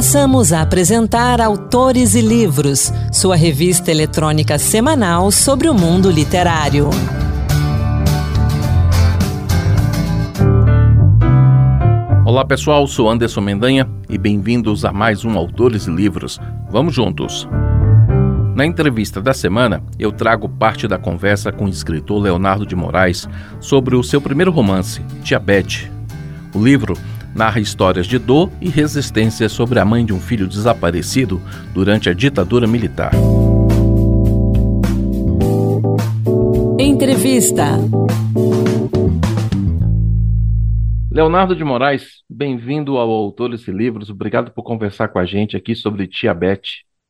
Passamos a apresentar Autores e Livros, sua revista eletrônica semanal sobre o mundo literário. Olá pessoal, sou Anderson Mendanha e bem-vindos a mais um Autores e Livros. Vamos juntos! Na entrevista da semana, eu trago parte da conversa com o escritor Leonardo de Moraes sobre o seu primeiro romance, Diabetes. O livro narra histórias de dor e resistência sobre a mãe de um filho desaparecido durante a ditadura militar. Entrevista. Leonardo de Moraes, bem-vindo ao Autores e Livros. Obrigado por conversar com a gente aqui sobre Tia Beth.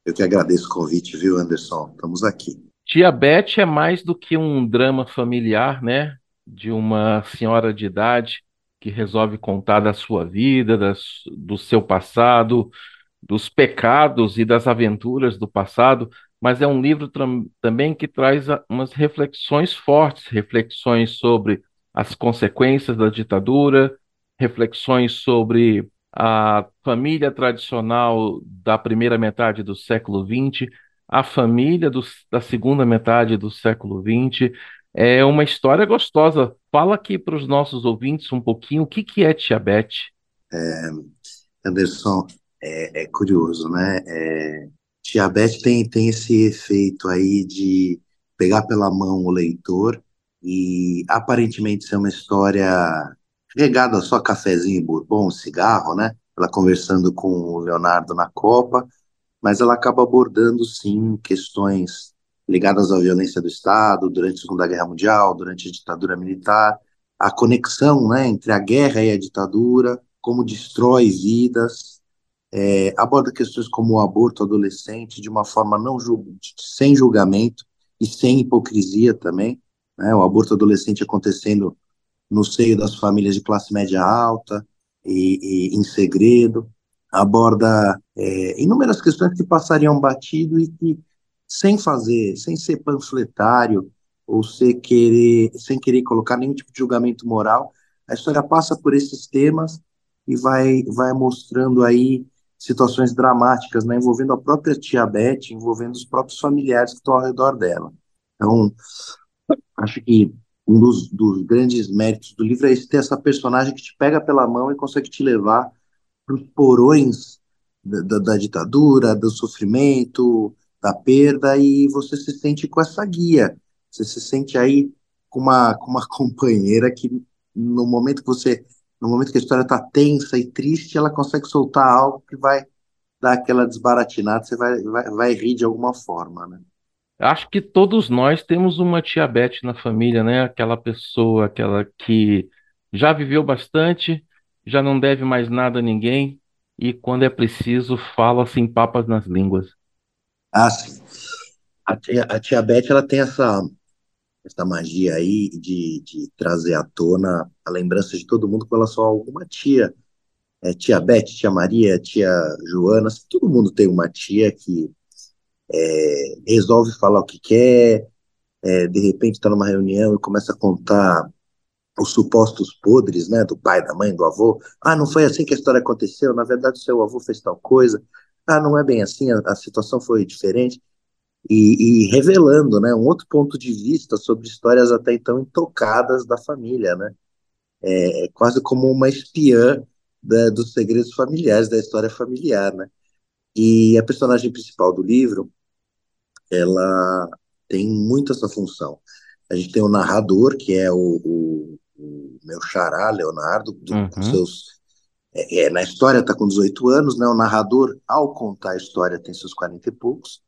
Eu que agradeço o convite, viu, Anderson? Estamos aqui. Tia Beth é mais do que um drama familiar, né? De uma senhora de idade que resolve contar da sua vida, das, do seu passado, dos pecados e das aventuras do passado, mas é um livro também que traz umas reflexões fortes, reflexões sobre as consequências da ditadura, reflexões sobre a família tradicional da primeira metade do século XX, a família do, da segunda metade do século XX, é uma história gostosa. Fala aqui para os nossos ouvintes um pouquinho o que, que é Tia Beth. É, Anderson, é, é, curioso, né? É, Tia Beth tem, tem esse efeito aí de pegar pela mão o leitor e aparentemente ser uma história regada só cafezinho bourbon, cigarro, né? Ela conversando com o Leonardo na Copa, mas ela acaba abordando sim questões ligadas à violência do Estado durante a Segunda Guerra Mundial, durante a ditadura militar, a conexão né, entre a guerra e a ditadura, como destrói vidas, é, aborda questões como o aborto adolescente de uma forma não sem julgamento e sem hipocrisia também, né, o aborto adolescente acontecendo no seio das famílias de classe média alta e, e em segredo, aborda é, inúmeras questões que passariam batido e que sem fazer, sem ser panfletário ou sem querer, sem querer colocar nenhum tipo de julgamento moral, a história passa por esses temas e vai, vai mostrando aí situações dramáticas, né, envolvendo a própria tia Beth, envolvendo os próprios familiares que estão ao redor dela. Então, acho que um dos, dos grandes méritos do livro é esse, ter essa personagem que te pega pela mão e consegue te levar para os porões da, da, da ditadura, do sofrimento, da perda e você se sente com essa guia. Você se sente aí com uma, com uma companheira que no momento que você, no momento que a história está tensa e triste, ela consegue soltar algo que vai dar aquela desbaratinada, você vai, vai, vai rir de alguma forma, né? Acho que todos nós temos uma tia Beth na família, né? Aquela pessoa, aquela que já viveu bastante, já não deve mais nada a ninguém e quando é preciso fala sem papas nas línguas. Ah, sim. A tia, a tia Beth, ela tem essa, essa magia aí de, de trazer à tona a lembrança de todo mundo com relação a alguma tia. É, tia Beth, tia Maria, tia Joana, todo mundo tem uma tia que é, resolve falar o que quer, é, de repente está numa reunião e começa a contar os supostos podres, né, do pai, da mãe, do avô. Ah, não foi assim que a história aconteceu, na verdade seu avô fez tal coisa ah, não é bem assim, a, a situação foi diferente, e, e, revelando né, um outro ponto de vista sobre histórias até então intocadas da família, né? É, é quase como uma espiã da, dos segredos familiares, da história familiar, né? E a personagem principal do livro, ela tem muito essa função. A gente tem o narrador, que é o, o, o meu xará, Leonardo, do, uhum. com seus é, é, na história está com 18 anos, né? O narrador, ao contar a história, tem seus 40 e poucos.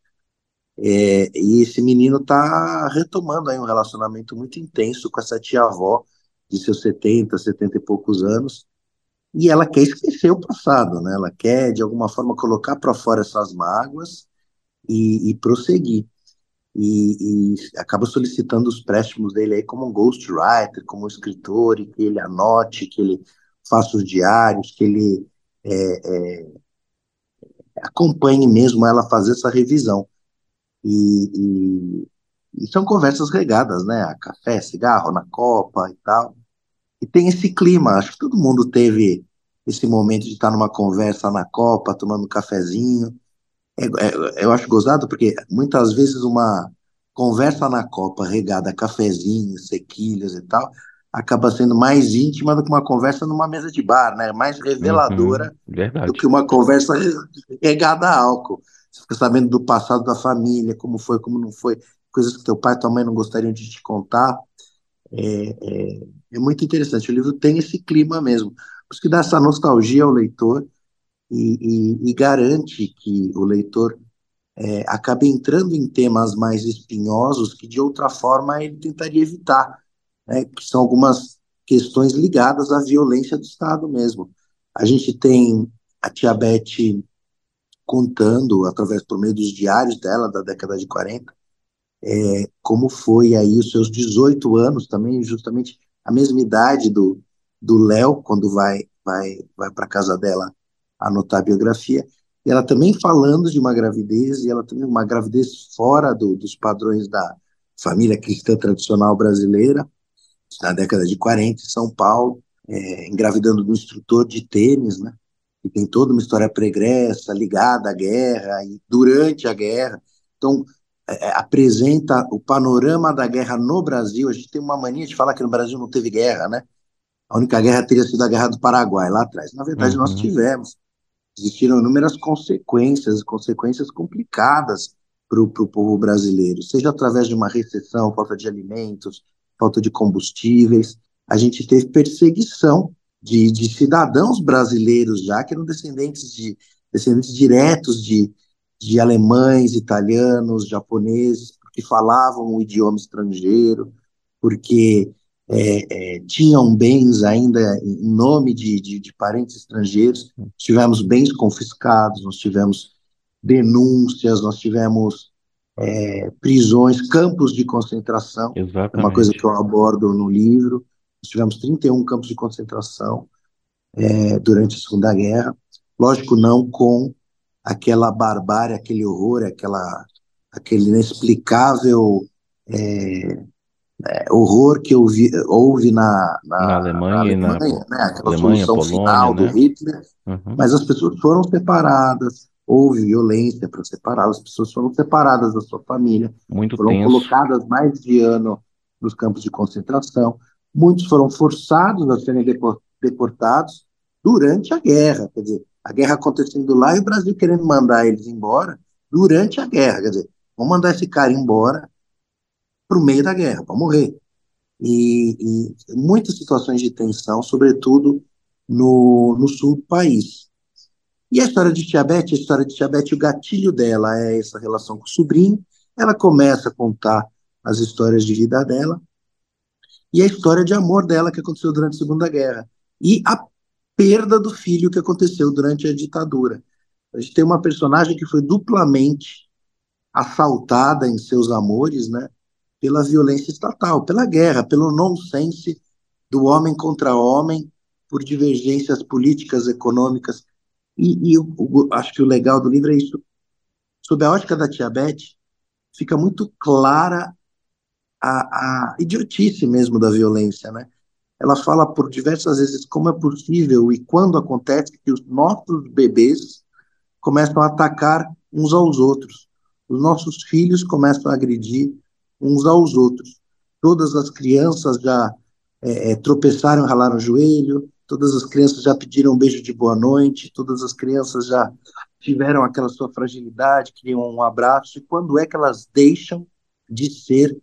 É, e esse menino está retomando aí um relacionamento muito intenso com essa tia-avó de seus 70, 70 e poucos anos. E ela quer esquecer o passado, né? Ela quer, de alguma forma, colocar para fora essas mágoas e, e prosseguir. E, e, acaba solicitando os préstimos dele aí como um ghostwriter, como um escritor, e que ele anote, que ele faça os diários, que ele é, é, acompanhe mesmo ela fazer essa revisão. E, e, e, são conversas regadas, né? Café, cigarro na copa e tal. E tem esse clima, acho que todo mundo teve esse momento de estar numa conversa na Copa, tomando um cafezinho. É, é, eu acho gozado porque muitas vezes uma conversa na Copa regada a cafezinhos, sequilhas e tal, acaba sendo mais íntima do que uma conversa numa mesa de bar, né? Mais reveladora uhum, do que uma conversa regada a álcool. Você fica sabendo do passado da família, como foi, como não foi, coisas que teu pai e tua mãe não gostariam de te contar. É, é, é muito interessante. O livro tem esse clima mesmo. Por isso que dá essa nostalgia ao leitor e, e, e garante que o leitor é, acabe entrando em temas mais espinhosos que de outra forma ele tentaria evitar, né, que são algumas questões ligadas à violência do Estado mesmo. A gente tem a Tia Beth contando, através por meio dos diários dela da década de 40, é, como foi aí os seus 18 anos, também justamente a mesma idade do do Léo, quando vai, vai, vai para casa dela anotar a biografia, e ela também falando de uma gravidez, e ela também uma gravidez fora do, dos padrões da família cristã tradicional brasileira, na década de 40, em São Paulo, é, engravidando do instrutor de tênis, né? E tem toda uma história pregressa ligada à guerra e durante a guerra. Então, é, é, apresenta o panorama da guerra no Brasil. A gente tem uma mania de falar que no Brasil não teve guerra, né? A única guerra teria sido a Guerra do Paraguai, lá atrás. Na verdade, uhum. nós tivemos. Existiram inúmeras consequências, consequências complicadas para o povo brasileiro, seja através de uma recessão, falta de alimentos, falta de combustíveis. A gente teve perseguição de, de cidadãos brasileiros já, que eram descendentes de descendentes diretos de, de alemães, italianos, japoneses, porque falavam o idioma estrangeiro, porque é, é, tinham bens ainda em nome de, de, de, parentes estrangeiros, tivemos bens confiscados, nós tivemos denúncias, nós tivemos é, prisões, campos de concentração, Exatamente. é uma coisa que eu abordo no livro, nós tivemos 31 campos de concentração é, durante a Segunda Guerra, lógico não com aquela barbárie, aquele horror, aquela, aquele inexplicável é, é, horror que houve, houve na, na, na Alemanha, na Alemanha, na, né? aquela Alemanha, Polônia, final né? do Hitler, uhum. mas as pessoas foram separadas, houve violência para separar, as pessoas foram separadas da sua família, Muito foram tenso. colocadas mais de ano nos campos de concentração, muitos foram forçados a serem deportados durante a guerra, quer dizer, a guerra acontecendo lá e o Brasil querendo mandar eles embora durante a guerra, quer dizer, vamos mandar esse cara embora para o meio da guerra, para morrer. E, e, muitas situações de tensão, sobretudo no, no sul do país. E a história de Tiabete, a história de Tiabete, o gatilho dela é essa relação com o sobrinho. Ela começa a contar as histórias de vida dela e a história de amor dela que aconteceu durante a Segunda Guerra e a perda do filho que aconteceu durante a ditadura. A gente tem uma personagem que foi duplamente assaltada em seus amores, né? pela violência estatal, pela guerra, pelo nonsense do homem contra homem, por divergências políticas, econômicas. E, e eu, eu, acho que o legal do livro é isso. Sob a ótica da Tia Beth, fica muito clara a, a idiotice mesmo da violência, né? Ela fala por diversas vezes como é possível e quando acontece que os nossos bebês começam a atacar uns aos outros. Os nossos filhos começam a agredir uns aos outros. Todas as crianças já é, é, tropeçaram, ralaram o joelho, todas as crianças já pediram um beijo de boa noite, todas as crianças já tiveram aquela sua fragilidade, queriam um abraço, e quando é que elas deixam de ser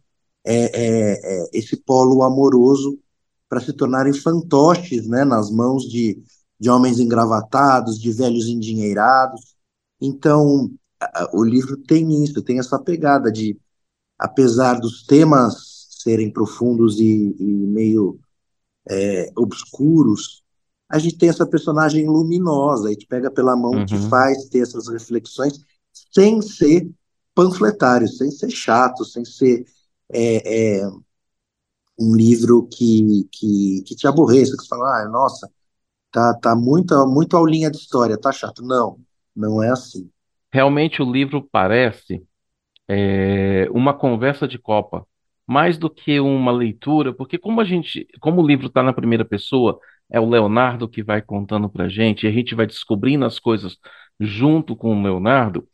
é, é, é esse polo amoroso para se tornarem fantoches né, nas mãos de, de homens engravatados, de velhos endinheirados. Então, o livro tem isso, tem essa pegada de apesar dos temas serem profundos e, e meio é, obscuros, a gente tem essa personagem luminosa, a gente pega pela mão uhum. que faz ter essas reflexões sem ser panfletário, sem ser chato, sem ser é, é, um livro que, que, que te aborreça, que você fala, ah, nossa, tá, tá muito, muito aulinha de história, tá chato. Não, não é assim. Realmente o livro parece é, uma conversa de Copa, mais do que uma leitura, porque como a gente, como o livro está na primeira pessoa, é o Leonardo que vai contando para a gente, e a gente vai descobrindo as coisas junto com o Leonardo,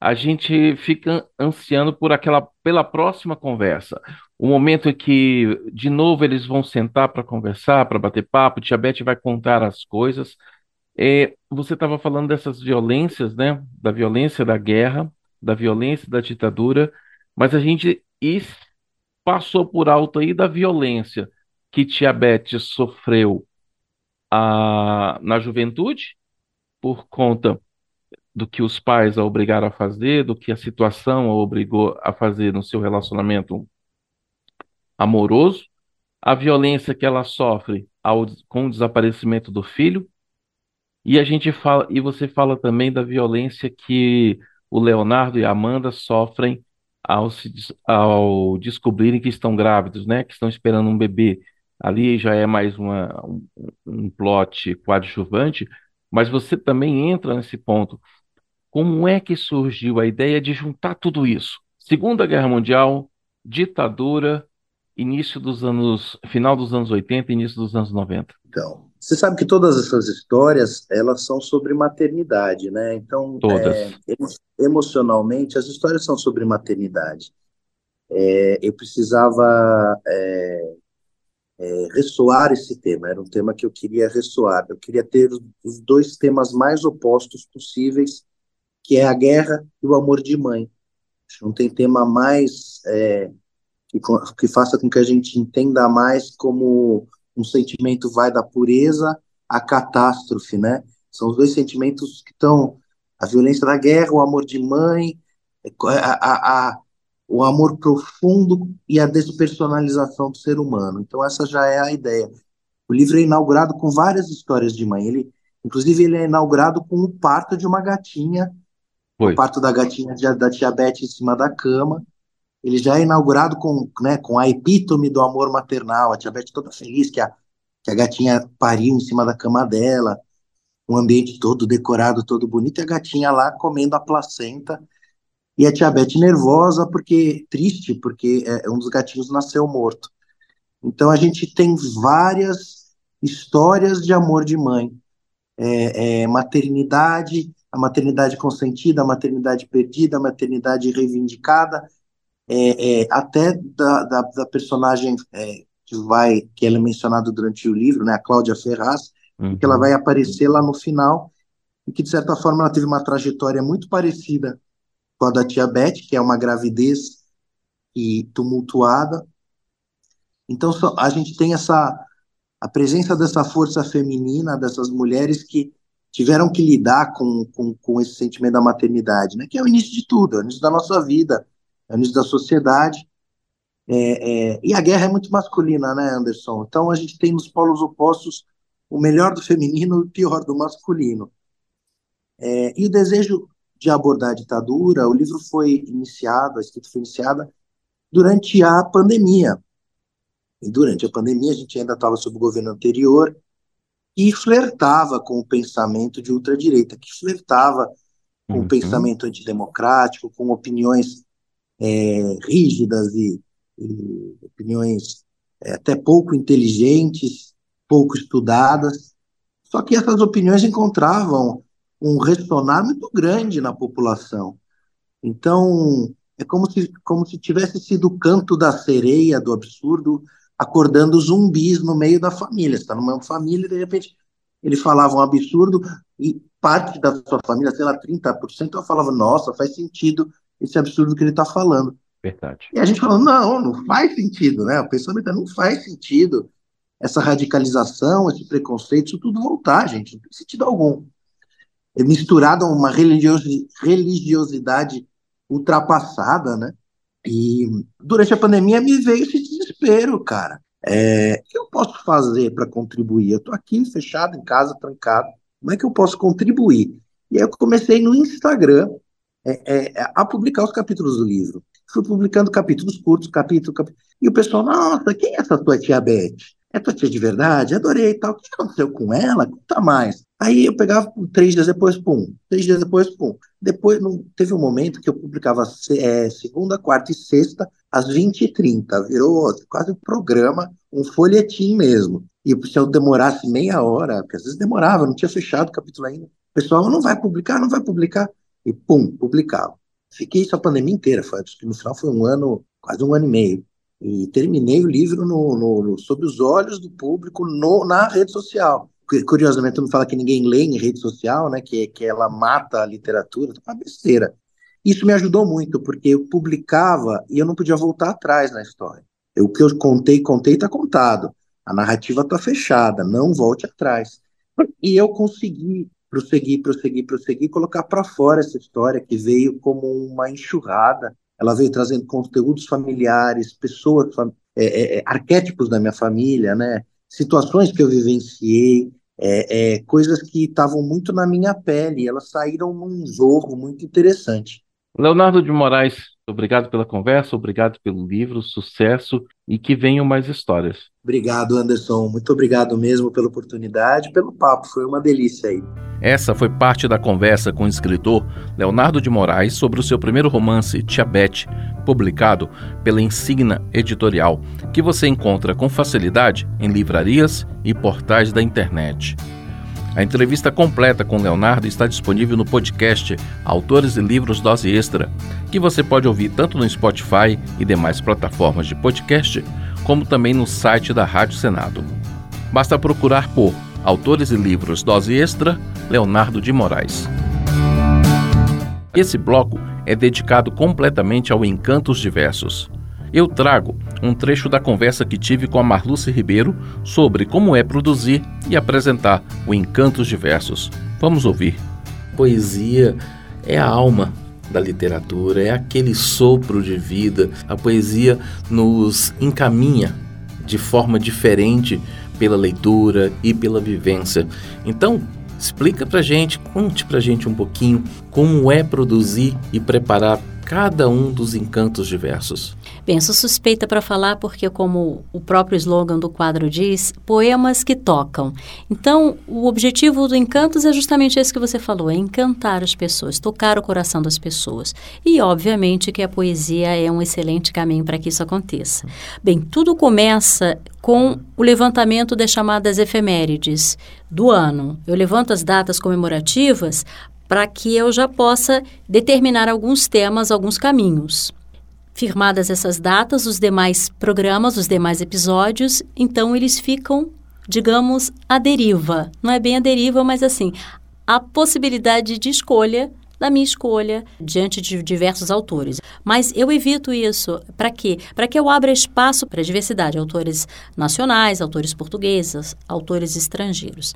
a gente fica ansiando por aquela, pela próxima conversa. O momento em que, de novo, eles vão sentar para conversar, para bater papo, Tia Beth vai contar as coisas. É, você estava falando dessas violências, né? Da violência da guerra, da violência da ditadura, mas a gente passou por alto aí da violência que Tia Beth sofreu a, na juventude, por conta do que os pais a obrigaram a fazer, do que a situação a obrigou a fazer no seu relacionamento amoroso, a violência que ela sofre ao, com o desaparecimento do filho, e a gente fala, e você fala também da violência que o Leonardo e a Amanda sofrem ao, se, ao descobrirem que estão grávidos, né? Que estão esperando um bebê. Ali já é mais uma, um, um plot coadjuvante, mas você também entra nesse ponto. Como é que surgiu a ideia de juntar tudo isso? Segunda Guerra Mundial, ditadura, início dos anos, final dos anos 80, início dos anos 90. Então, você sabe que todas essas histórias, elas são sobre maternidade, né? Então, todas. É, emocionalmente, as histórias são sobre maternidade. É, eu precisava é, é, ressoar esse tema, era um tema que eu queria ressoar. Eu queria ter os dois temas mais opostos possíveis, que é a guerra e o amor de mãe. Não tem tema mais é, que, que faça com que a gente entenda mais como um sentimento vai da pureza à catástrofe, né? São os dois sentimentos que estão a violência da guerra, o amor de mãe, a, a, a, o amor profundo e a despersonalização do ser humano. Então essa já é a ideia. O livro é inaugurado com várias histórias de mãe. Ele, inclusive, ele é inaugurado com o parto de uma gatinha, o parto da gatinha da tia Beth em cima da cama. Ele já é inaugurado com, né, com a epítome do amor maternal, a tia Beth toda feliz que a, que a gatinha pariu em cima da cama dela, um ambiente todo decorado, todo bonito, e a gatinha lá comendo a placenta, e a tia Beth nervosa, porque triste, porque é, um dos gatinhos nasceu morto. Então a gente tem várias histórias de amor de mãe. É, é, maternidade, a maternidade consentida, a maternidade perdida, a maternidade reivindicada, é, é, até da, da, da personagem é, que vai, que ela é mencionada durante o livro, né, a Cláudia Ferraz, uhum. que ela vai aparecer lá no final, e que de certa forma ela teve uma trajetória muito parecida com a da tia Beth, que é uma gravidez e tumultuada. Então a gente tem essa a presença dessa força feminina, dessas mulheres que tiveram que lidar com, com, com esse sentimento da maternidade, né? que é o início de tudo, é o início da nossa vida, início da sociedade. É, é, e a guerra é muito masculina, né, Anderson? Então a gente tem nos polos opostos o melhor do feminino e o pior do masculino. É, e o desejo de abordar a ditadura, o livro foi iniciado, a escrita foi iniciada durante a pandemia. E durante a pandemia a gente ainda estava sob o governo anterior e flertava com o pensamento de ultradireita, que flertava com uhum. o pensamento antidemocrático, com opiniões é, rígidas e, e opiniões é, até pouco inteligentes, pouco estudadas. Só que essas opiniões encontravam um ressonar muito grande na população. Então, é como se, como se tivesse sido o canto da sereia, do absurdo, acordando zumbis no meio da família. Você está numa família e, de repente, ele falava um absurdo e parte da sua família, sei lá, 30%, eu falava, nossa, faz sentido esse absurdo que ele está falando. Verdade. E a gente falou, não, não faz sentido, né? O pensamento não faz sentido. Essa radicalização, esse preconceito, isso tudo voltar, gente, não tem sentido algum. É misturado a uma religiosidade ultrapassada, né? E durante a pandemia me veio esse desespero, cara. É, o que eu posso fazer para contribuir? Eu estou aqui fechado em casa, trancado. Como é que eu posso contribuir? E aí eu comecei no Instagram é, é, a publicar os capítulos do livro. Fui publicando capítulos curtos, capítulo, capítulo. E o pessoal, nossa, quem é essa tua tia Beth? É tua tia de verdade? Adorei e tal. O que aconteceu com ela? Conta mais. Aí eu pegava três dias depois, pum, três dias depois, pum. Depois, não, teve um momento que eu publicava é, segunda, quarta e sexta, às 20h30. Virou quase um programa, um folhetim mesmo. E se eu demorasse meia hora, porque às vezes demorava, não tinha fechado o capítulo ainda, o pessoal não vai publicar, não vai publicar. E pum, publicava. Fiquei isso a pandemia inteira, foi, no final foi um ano, quase um ano e meio. E terminei o livro no, no, no sob os olhos do público no, na rede social curiosamente, todo mundo fala que ninguém lê em rede social, né, que, que ela mata a literatura, é uma besteira. Isso me ajudou muito, porque eu publicava e eu não podia voltar atrás na história. Eu, o que eu contei, contei, está contado. A narrativa está fechada, não volte atrás. E eu consegui prosseguir, prosseguir, prosseguir, colocar para fora essa história que veio como uma enxurrada. Ela veio trazendo conteúdos familiares, pessoas, é, é, é, arquétipos da minha família, né? situações que eu vivenciei, é, é, coisas que estavam muito na minha pele, elas saíram num jogo muito interessante. Leonardo de Moraes, obrigado pela conversa, obrigado pelo livro, sucesso e que venham mais histórias. Obrigado, Anderson. Muito obrigado mesmo pela oportunidade, pelo papo. Foi uma delícia aí. Essa foi parte da conversa com o escritor Leonardo de Moraes sobre o seu primeiro romance, Tia Beth, publicado pela Insigna Editorial, que você encontra com facilidade em livrarias e portais da internet. A entrevista completa com Leonardo está disponível no podcast Autores e Livros Dose Extra, que você pode ouvir tanto no Spotify e demais plataformas de podcast, como também no site da Rádio Senado. Basta procurar por Autores e Livros Dose Extra, Leonardo de Moraes. Esse bloco é dedicado completamente ao Encantos Diversos eu trago um trecho da conversa que tive com a Marluce Ribeiro sobre como é produzir e apresentar o Encantos Diversos. Vamos ouvir. Poesia é a alma da literatura, é aquele sopro de vida. A poesia nos encaminha de forma diferente pela leitura e pela vivência. Então, explica pra gente, conte pra gente um pouquinho como é produzir e preparar cada um dos encantos diversos. Bem, sou suspeita para falar porque, como o próprio slogan do quadro diz, poemas que tocam. Então, o objetivo do Encantos é justamente esse que você falou, é encantar as pessoas, tocar o coração das pessoas. E, obviamente, que a poesia é um excelente caminho para que isso aconteça. Bem, tudo começa com o levantamento das chamadas efemérides do ano. Eu levanto as datas comemorativas para que eu já possa determinar alguns temas, alguns caminhos. Firmadas essas datas, os demais programas, os demais episódios, então eles ficam, digamos, à deriva. Não é bem a deriva, mas assim, a possibilidade de escolha da minha escolha diante de diversos autores. Mas eu evito isso. Para quê? Para que eu abra espaço para a diversidade, autores nacionais, autores portugueses, autores estrangeiros.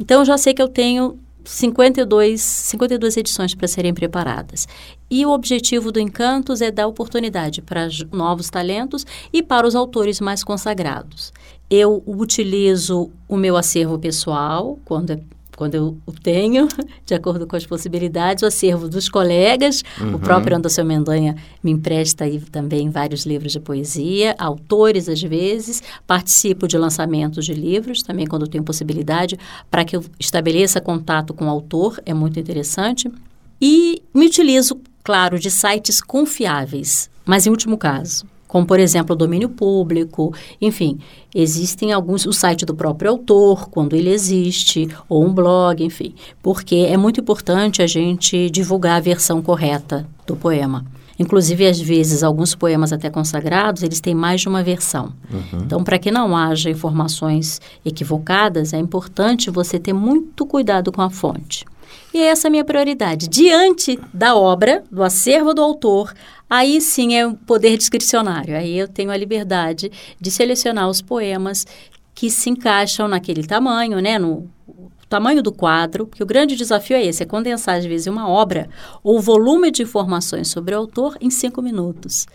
Então eu já sei que eu tenho 52, 52 edições para serem preparadas. E o objetivo do Encantos é dar oportunidade para novos talentos e para os autores mais consagrados. Eu utilizo o meu acervo pessoal, quando é quando eu o tenho, de acordo com as possibilidades, o acervo dos colegas. Uhum. O próprio Anderson Mendanha me empresta aí também vários livros de poesia, autores às vezes. Participo de lançamentos de livros, também quando tenho possibilidade, para que eu estabeleça contato com o autor, é muito interessante. E me utilizo, claro, de sites confiáveis, mas em último caso como por exemplo o domínio público, enfim, existem alguns, o site do próprio autor, quando ele existe, ou um blog, enfim, porque é muito importante a gente divulgar a versão correta do poema. Inclusive, às vezes, alguns poemas até consagrados, eles têm mais de uma versão. Uhum. Então, para que não haja informações equivocadas, é importante você ter muito cuidado com a fonte. E essa é a minha prioridade. Diante da obra, do acervo do autor, aí sim é o poder discricionário. Aí eu tenho a liberdade de selecionar os poemas que se encaixam naquele tamanho, né, no tamanho do quadro, porque o grande desafio é esse, é condensar às vezes uma obra ou volume de informações sobre o autor em cinco minutos,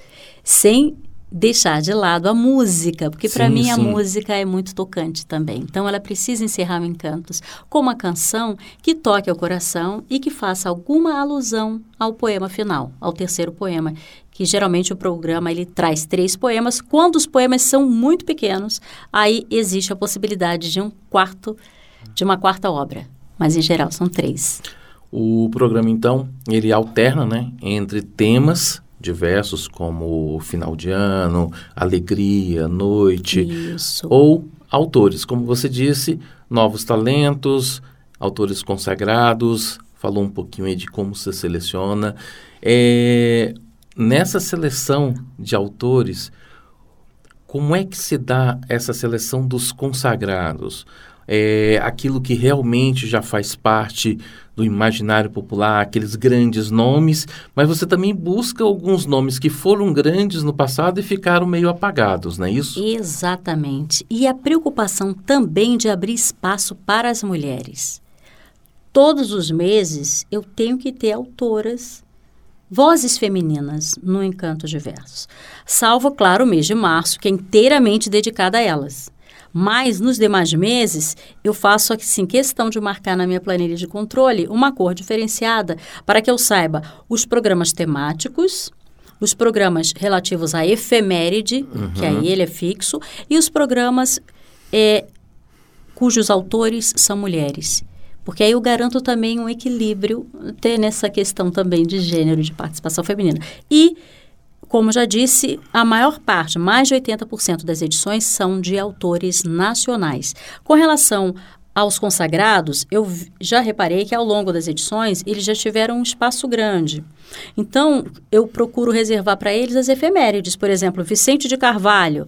sem deixar de lado a música, porque para mim sim. a música é muito tocante também. Então ela precisa encerrar o encantos com uma canção que toque ao coração e que faça alguma alusão ao poema final, ao terceiro poema, que geralmente o programa ele traz três poemas. Quando os poemas são muito pequenos, aí existe a possibilidade de um quarto, de uma quarta obra. mas em geral são três. O programa, então, ele alterna né, entre temas diversos como final de ano, alegria, noite, Isso. ou autores, como você disse, novos talentos, autores consagrados, falou um pouquinho aí de como se seleciona. É, nessa seleção de autores, como é que se dá essa seleção dos consagrados? É, aquilo que realmente já faz parte do imaginário popular, aqueles grandes nomes, mas você também busca alguns nomes que foram grandes no passado e ficaram meio apagados, não é isso? Exatamente. E a preocupação também de abrir espaço para as mulheres. Todos os meses eu tenho que ter autoras, vozes femininas no Encanto Diversos. Salvo, claro, o mês de março, que é inteiramente dedicado a elas. Mas nos demais meses, eu faço assim questão de marcar na minha planilha de controle uma cor diferenciada para que eu saiba os programas temáticos, os programas relativos à efeméride, uhum. que aí ele é fixo, e os programas é, cujos autores são mulheres. Porque aí eu garanto também um equilíbrio ter nessa questão também de gênero, de participação feminina. E como já disse, a maior parte, mais de 80% das edições são de autores nacionais. Com relação aos consagrados, eu já reparei que ao longo das edições eles já tiveram um espaço grande. Então, eu procuro reservar para eles as efemérides, por exemplo, Vicente de Carvalho.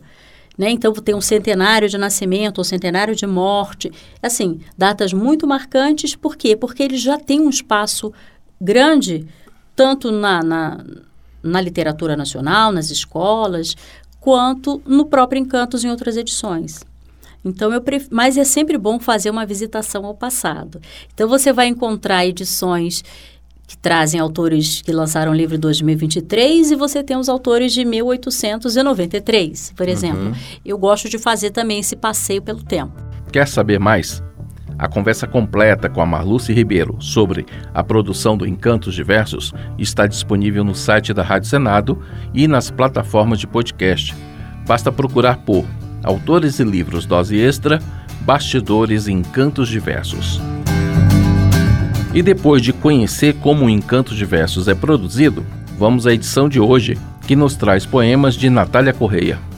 Né? Então, tem um centenário de nascimento, ou centenário de morte. Assim, datas muito marcantes, por quê? Porque eles já têm um espaço grande, tanto na, na na literatura nacional, nas escolas, quanto no próprio Encantos em outras edições. Então eu pref... mas é sempre bom fazer uma visitação ao passado. Então você vai encontrar edições que trazem autores que lançaram o livro em 2023 e você tem os autores de 1893, por exemplo. Uhum. Eu gosto de fazer também esse passeio pelo tempo. Quer saber mais? A conversa completa com a Marluce Ribeiro sobre a produção do Encantos Diversos está disponível no site da Rádio Senado e nas plataformas de podcast. Basta procurar por Autores e Livros Dose Extra, Bastidores e Encantos Diversos. E depois de conhecer como o Encantos Diversos é produzido, vamos à edição de hoje, que nos traz poemas de Natália Correia.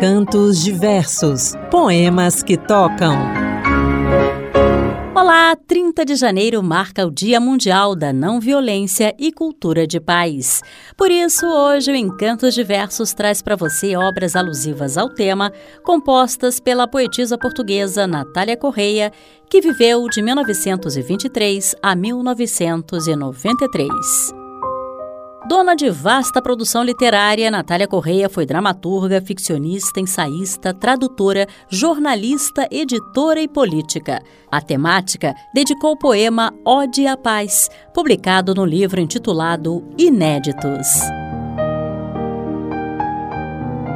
Cantos diversos, poemas que tocam. Olá, 30 de janeiro marca o Dia Mundial da Não Violência e Cultura de Paz. Por isso, hoje o Encantos Diversos traz para você obras alusivas ao tema, compostas pela poetisa portuguesa Natália Correia, que viveu de 1923 a 1993. Dona de vasta produção literária, Natália Correia foi dramaturga, ficcionista, ensaísta, tradutora, jornalista, editora e política. A temática dedicou o poema Ode à Paz, publicado no livro intitulado Inéditos.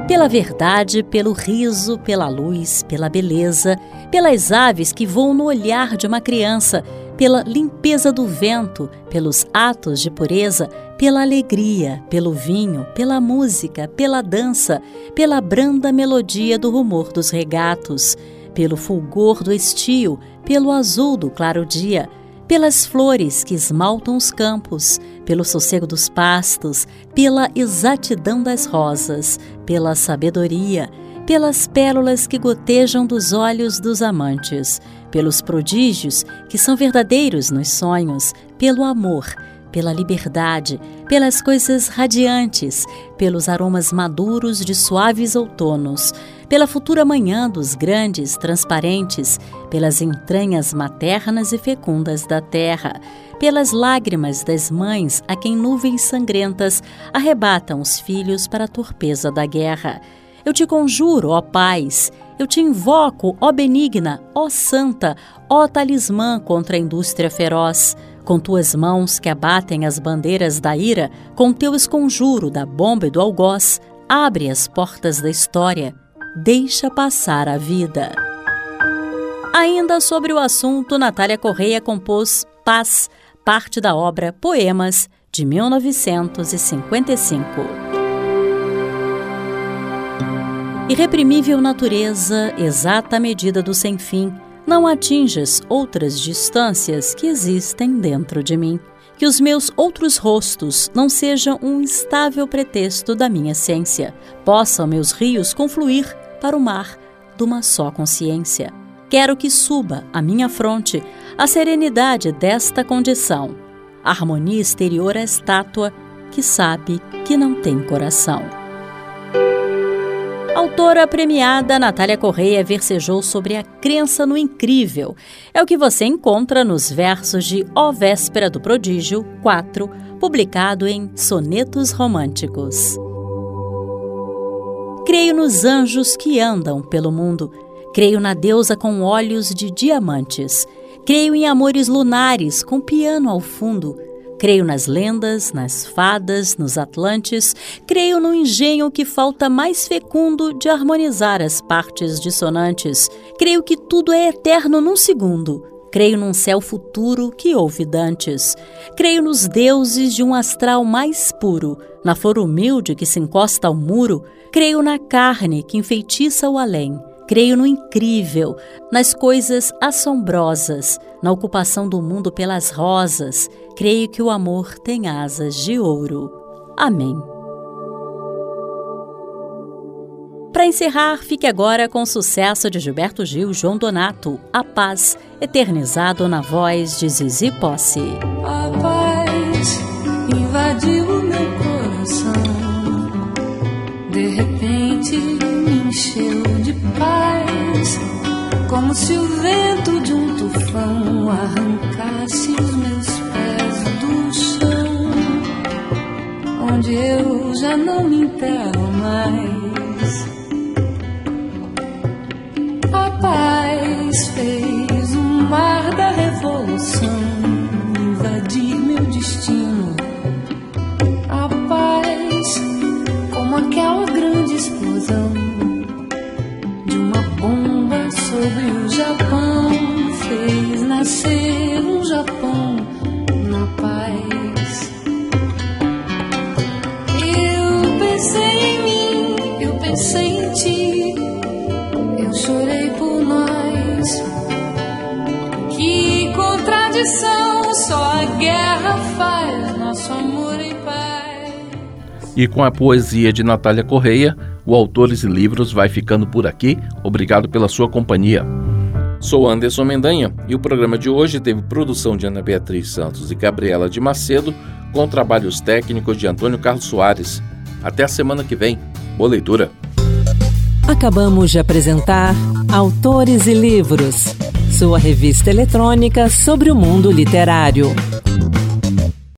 Pela verdade, pelo riso, pela luz, pela beleza, pelas aves que voam no olhar de uma criança, pela limpeza do vento, pelos atos de pureza, pela alegria, pelo vinho, pela música, pela dança, pela branda melodia do rumor dos regatos, pelo fulgor do estio, pelo azul do claro dia, pelas flores que esmaltam os campos, pelo sossego dos pastos, pela exatidão das rosas, pela sabedoria, pelas pérolas que gotejam dos olhos dos amantes, pelos prodígios que são verdadeiros nos sonhos, pelo amor pela liberdade, pelas coisas radiantes, pelos aromas maduros de suaves outonos, pela futura manhã dos grandes, transparentes, pelas entranhas maternas e fecundas da terra, pelas lágrimas das mães a quem nuvens sangrentas arrebatam os filhos para a torpeza da guerra. Eu te conjuro, ó paz, eu te invoco, ó benigna, ó santa, ó talismã contra a indústria feroz. Com tuas mãos que abatem as bandeiras da ira, com teu esconjuro da bomba e do algoz, abre as portas da história, deixa passar a vida. Ainda sobre o assunto, Natália Correia compôs Paz, parte da obra Poemas, de 1955. Irreprimível natureza, exata medida do sem fim, não atinjas outras distâncias que existem dentro de mim. Que os meus outros rostos não sejam um instável pretexto da minha essência. Possam meus rios confluir para o mar de uma só consciência. Quero que suba à minha fronte a serenidade desta condição, a harmonia exterior à estátua que sabe que não tem coração. Autora premiada Natália Correia versejou sobre a crença no incrível. É o que você encontra nos versos de Ó Véspera do Prodígio 4, publicado em Sonetos Românticos. Creio nos anjos que andam pelo mundo. Creio na deusa com olhos de diamantes. Creio em amores lunares com piano ao fundo. Creio nas lendas, nas fadas, nos atlantes. Creio no engenho que falta mais fecundo de harmonizar as partes dissonantes. Creio que tudo é eterno num segundo. Creio num céu futuro que houve dantes. Creio nos deuses de um astral mais puro, na flor humilde que se encosta ao muro. Creio na carne que enfeitiça o além. Creio no incrível, nas coisas assombrosas, na ocupação do mundo pelas rosas. Creio que o amor tem asas de ouro. Amém. Para encerrar, fique agora com o sucesso de Gilberto Gil João Donato, A Paz, eternizado na voz de Zizi Posse. A paz invadiu o meu coração, de repente encheu de paz, como se o vento de um tufão arrancasse os meus pés do chão, onde eu já não me enterro mais. A paz fez um mar da revolução invadir meu destino. A paz, como aquela grande explosão bomba sobre o Japão, fez nascer um Japão na paz. Eu pensei em mim, eu pensei em ti. Eu chorei por nós. Que contradição, só a guerra faz nosso amor em paz. E com a poesia de Natália Correia, o Autores e Livros vai ficando por aqui. Obrigado pela sua companhia. Sou Anderson Mendanha e o programa de hoje teve produção de Ana Beatriz Santos e Gabriela de Macedo, com trabalhos técnicos de Antônio Carlos Soares. Até a semana que vem. Boa leitura. Acabamos de apresentar Autores e Livros, sua revista eletrônica sobre o mundo literário.